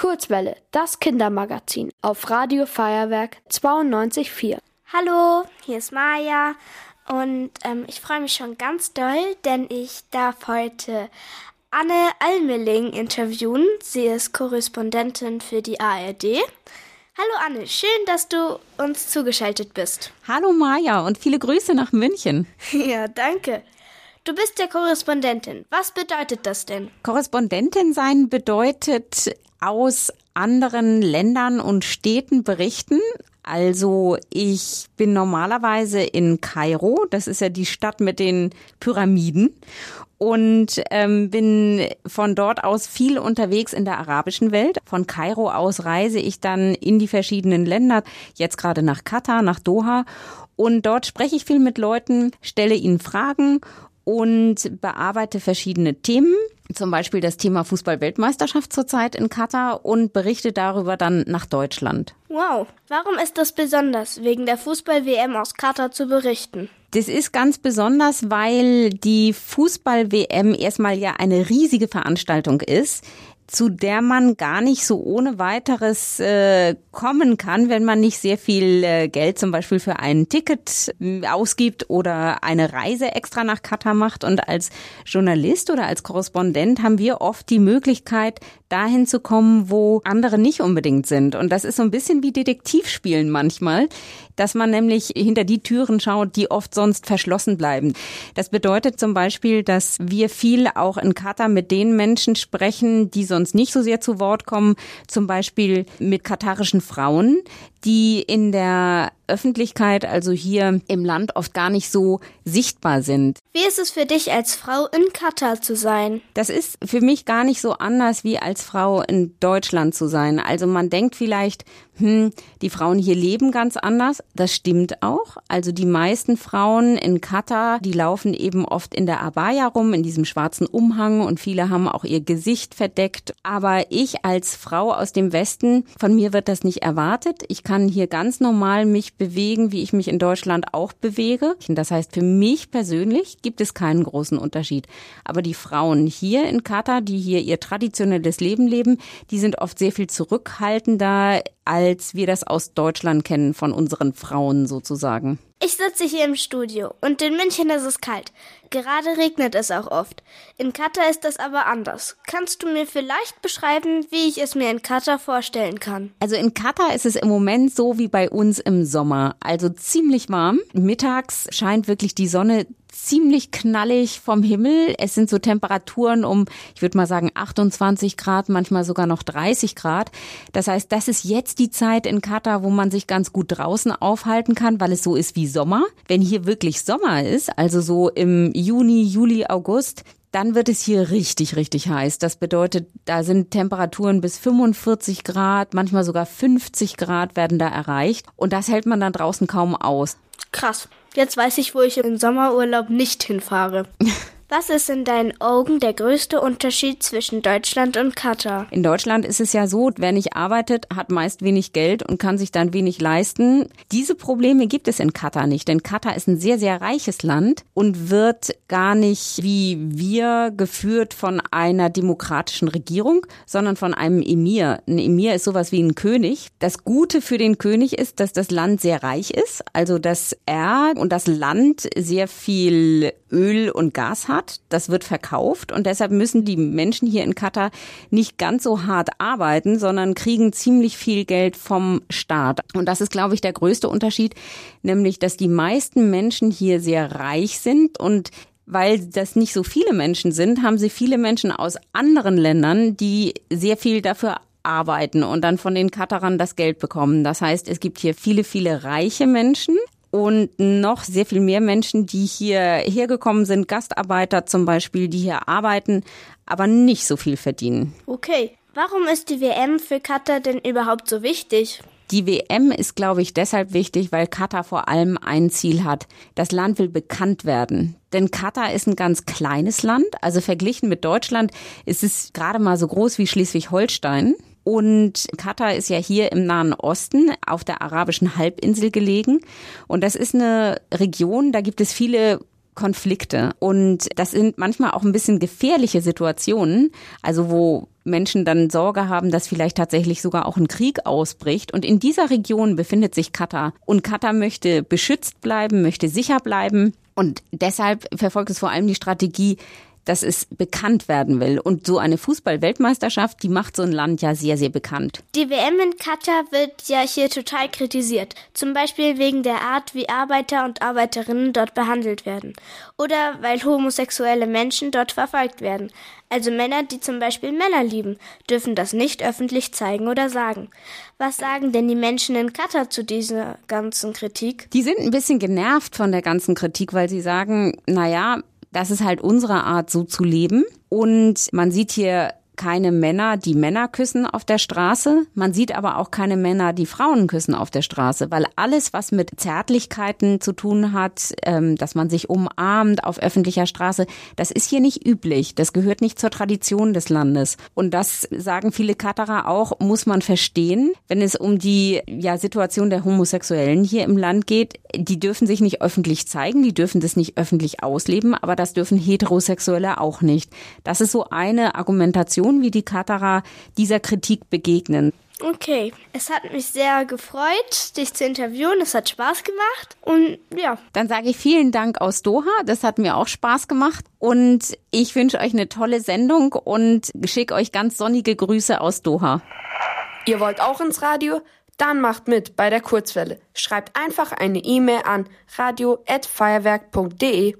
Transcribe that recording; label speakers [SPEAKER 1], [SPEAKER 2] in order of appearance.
[SPEAKER 1] Kurzwelle, das Kindermagazin auf Radio Feuerwerk 92.4.
[SPEAKER 2] Hallo, hier ist Maja und ähm, ich freue mich schon ganz doll, denn ich darf heute Anne Almeling interviewen. Sie ist Korrespondentin für die ARD. Hallo Anne, schön, dass du uns zugeschaltet bist.
[SPEAKER 3] Hallo Maja und viele Grüße nach München.
[SPEAKER 2] ja, danke. Du bist ja Korrespondentin. Was bedeutet das denn?
[SPEAKER 3] Korrespondentin sein bedeutet aus anderen Ländern und Städten berichten. Also ich bin normalerweise in Kairo, das ist ja die Stadt mit den Pyramiden und ähm, bin von dort aus viel unterwegs in der arabischen Welt. Von Kairo aus reise ich dann in die verschiedenen Länder, jetzt gerade nach Katar, nach Doha und dort spreche ich viel mit Leuten, stelle ihnen Fragen und bearbeite verschiedene Themen, zum Beispiel das Thema Fußball-Weltmeisterschaft zurzeit in Katar und berichte darüber dann nach Deutschland.
[SPEAKER 2] Wow, warum ist das besonders, wegen der Fußball-WM aus Katar zu berichten?
[SPEAKER 3] Das ist ganz besonders, weil die Fußball-WM erstmal ja eine riesige Veranstaltung ist zu der man gar nicht so ohne weiteres äh, kommen kann, wenn man nicht sehr viel äh, Geld zum Beispiel für ein Ticket ausgibt oder eine Reise extra nach Katar macht. Und als Journalist oder als Korrespondent haben wir oft die Möglichkeit, dahin zu kommen, wo andere nicht unbedingt sind. Und das ist so ein bisschen wie Detektivspielen manchmal, dass man nämlich hinter die Türen schaut, die oft sonst verschlossen bleiben. Das bedeutet zum Beispiel, dass wir viel auch in Katar mit den Menschen sprechen, die sonst nicht so sehr zu Wort kommen, zum Beispiel mit katarischen Frauen, die in der Öffentlichkeit, also hier im Land, oft gar nicht so sichtbar sind.
[SPEAKER 2] Wie ist es für dich als Frau in Katar zu sein?
[SPEAKER 3] Das ist für mich gar nicht so anders wie als Frau in Deutschland zu sein. Also man denkt vielleicht, hm, die Frauen hier leben ganz anders. Das stimmt auch. Also die meisten Frauen in Katar, die laufen eben oft in der Abaya rum, in diesem schwarzen Umhang und viele haben auch ihr Gesicht verdeckt. Aber ich als Frau aus dem Westen, von mir wird das nicht erwartet. Ich kann hier ganz normal mich bewegen, wie ich mich in Deutschland auch bewege. Das heißt, für mich persönlich gibt es keinen großen Unterschied. Aber die Frauen hier in Katar, die hier ihr traditionelles Leben leben, die sind oft sehr viel zurückhaltender, als wir das aus Deutschland kennen von unseren Frauen sozusagen.
[SPEAKER 2] Ich sitze hier im Studio und in München ist es kalt. Gerade regnet es auch oft. In Katar ist das aber anders. Kannst du mir vielleicht beschreiben, wie ich es mir in Katar vorstellen kann?
[SPEAKER 3] Also in Katar ist es im Moment so wie bei uns im Sommer. Also ziemlich warm. Mittags scheint wirklich die Sonne ziemlich knallig vom Himmel. Es sind so Temperaturen um, ich würde mal sagen, 28 Grad, manchmal sogar noch 30 Grad. Das heißt, das ist jetzt die Zeit in Katar, wo man sich ganz gut draußen aufhalten kann, weil es so ist wie Sommer. Wenn hier wirklich Sommer ist, also so im Juni, Juli, August, dann wird es hier richtig, richtig heiß. Das bedeutet, da sind Temperaturen bis 45 Grad, manchmal sogar 50 Grad werden da erreicht. Und das hält man dann draußen kaum aus.
[SPEAKER 2] Krass. Jetzt weiß ich, wo ich im Sommerurlaub nicht hinfahre. Was ist in deinen Augen der größte Unterschied zwischen Deutschland und Katar?
[SPEAKER 3] In Deutschland ist es ja so, wer nicht arbeitet, hat meist wenig Geld und kann sich dann wenig leisten. Diese Probleme gibt es in Katar nicht, denn Katar ist ein sehr, sehr reiches Land und wird gar nicht wie wir geführt von einer demokratischen Regierung, sondern von einem Emir. Ein Emir ist sowas wie ein König. Das Gute für den König ist, dass das Land sehr reich ist, also dass er und das Land sehr viel Öl und Gas hat hat, das wird verkauft und deshalb müssen die Menschen hier in Katar nicht ganz so hart arbeiten, sondern kriegen ziemlich viel Geld vom Staat. Und das ist, glaube ich, der größte Unterschied, nämlich, dass die meisten Menschen hier sehr reich sind und weil das nicht so viele Menschen sind, haben sie viele Menschen aus anderen Ländern, die sehr viel dafür arbeiten und dann von den Katarern das Geld bekommen. Das heißt, es gibt hier viele, viele reiche Menschen, und noch sehr viel mehr Menschen, die hier hergekommen sind, Gastarbeiter zum Beispiel, die hier arbeiten, aber nicht so viel verdienen.
[SPEAKER 2] Okay, warum ist die WM für Katar denn überhaupt so wichtig?
[SPEAKER 3] Die WM ist, glaube ich, deshalb wichtig, weil Katar vor allem ein Ziel hat. Das Land will bekannt werden. Denn Katar ist ein ganz kleines Land. Also verglichen mit Deutschland ist es gerade mal so groß wie Schleswig-Holstein. Und Katar ist ja hier im Nahen Osten auf der arabischen Halbinsel gelegen. Und das ist eine Region, da gibt es viele Konflikte. Und das sind manchmal auch ein bisschen gefährliche Situationen, also wo Menschen dann Sorge haben, dass vielleicht tatsächlich sogar auch ein Krieg ausbricht. Und in dieser Region befindet sich Katar. Und Katar möchte beschützt bleiben, möchte sicher bleiben. Und deshalb verfolgt es vor allem die Strategie, dass es bekannt werden will. Und so eine Fußball-Weltmeisterschaft, die macht so ein Land ja sehr, sehr bekannt.
[SPEAKER 2] Die WM in Katar wird ja hier total kritisiert. Zum Beispiel wegen der Art, wie Arbeiter und Arbeiterinnen dort behandelt werden. Oder weil homosexuelle Menschen dort verfolgt werden. Also Männer, die zum Beispiel Männer lieben, dürfen das nicht öffentlich zeigen oder sagen. Was sagen denn die Menschen in Katar zu dieser ganzen Kritik?
[SPEAKER 3] Die sind ein bisschen genervt von der ganzen Kritik, weil sie sagen, naja, das ist halt unsere Art, so zu leben. Und man sieht hier keine Männer, die Männer küssen auf der Straße. Man sieht aber auch keine Männer, die Frauen küssen auf der Straße, weil alles, was mit Zärtlichkeiten zu tun hat, ähm, dass man sich umarmt auf öffentlicher Straße, das ist hier nicht üblich. Das gehört nicht zur Tradition des Landes. Und das sagen viele Katarer auch, muss man verstehen, wenn es um die ja, Situation der Homosexuellen hier im Land geht. Die dürfen sich nicht öffentlich zeigen, die dürfen das nicht öffentlich ausleben, aber das dürfen Heterosexuelle auch nicht. Das ist so eine Argumentation, Person wie die Katarer dieser Kritik begegnen.
[SPEAKER 2] Okay, es hat mich sehr gefreut, dich zu interviewen. Es hat Spaß gemacht und ja.
[SPEAKER 3] Dann sage ich vielen Dank aus Doha. Das hat mir auch Spaß gemacht und ich wünsche euch eine tolle Sendung und schicke euch ganz sonnige Grüße aus Doha.
[SPEAKER 1] Ihr wollt auch ins Radio? Dann macht mit bei der Kurzwelle. Schreibt einfach eine E-Mail an radio@feuerwerk.de.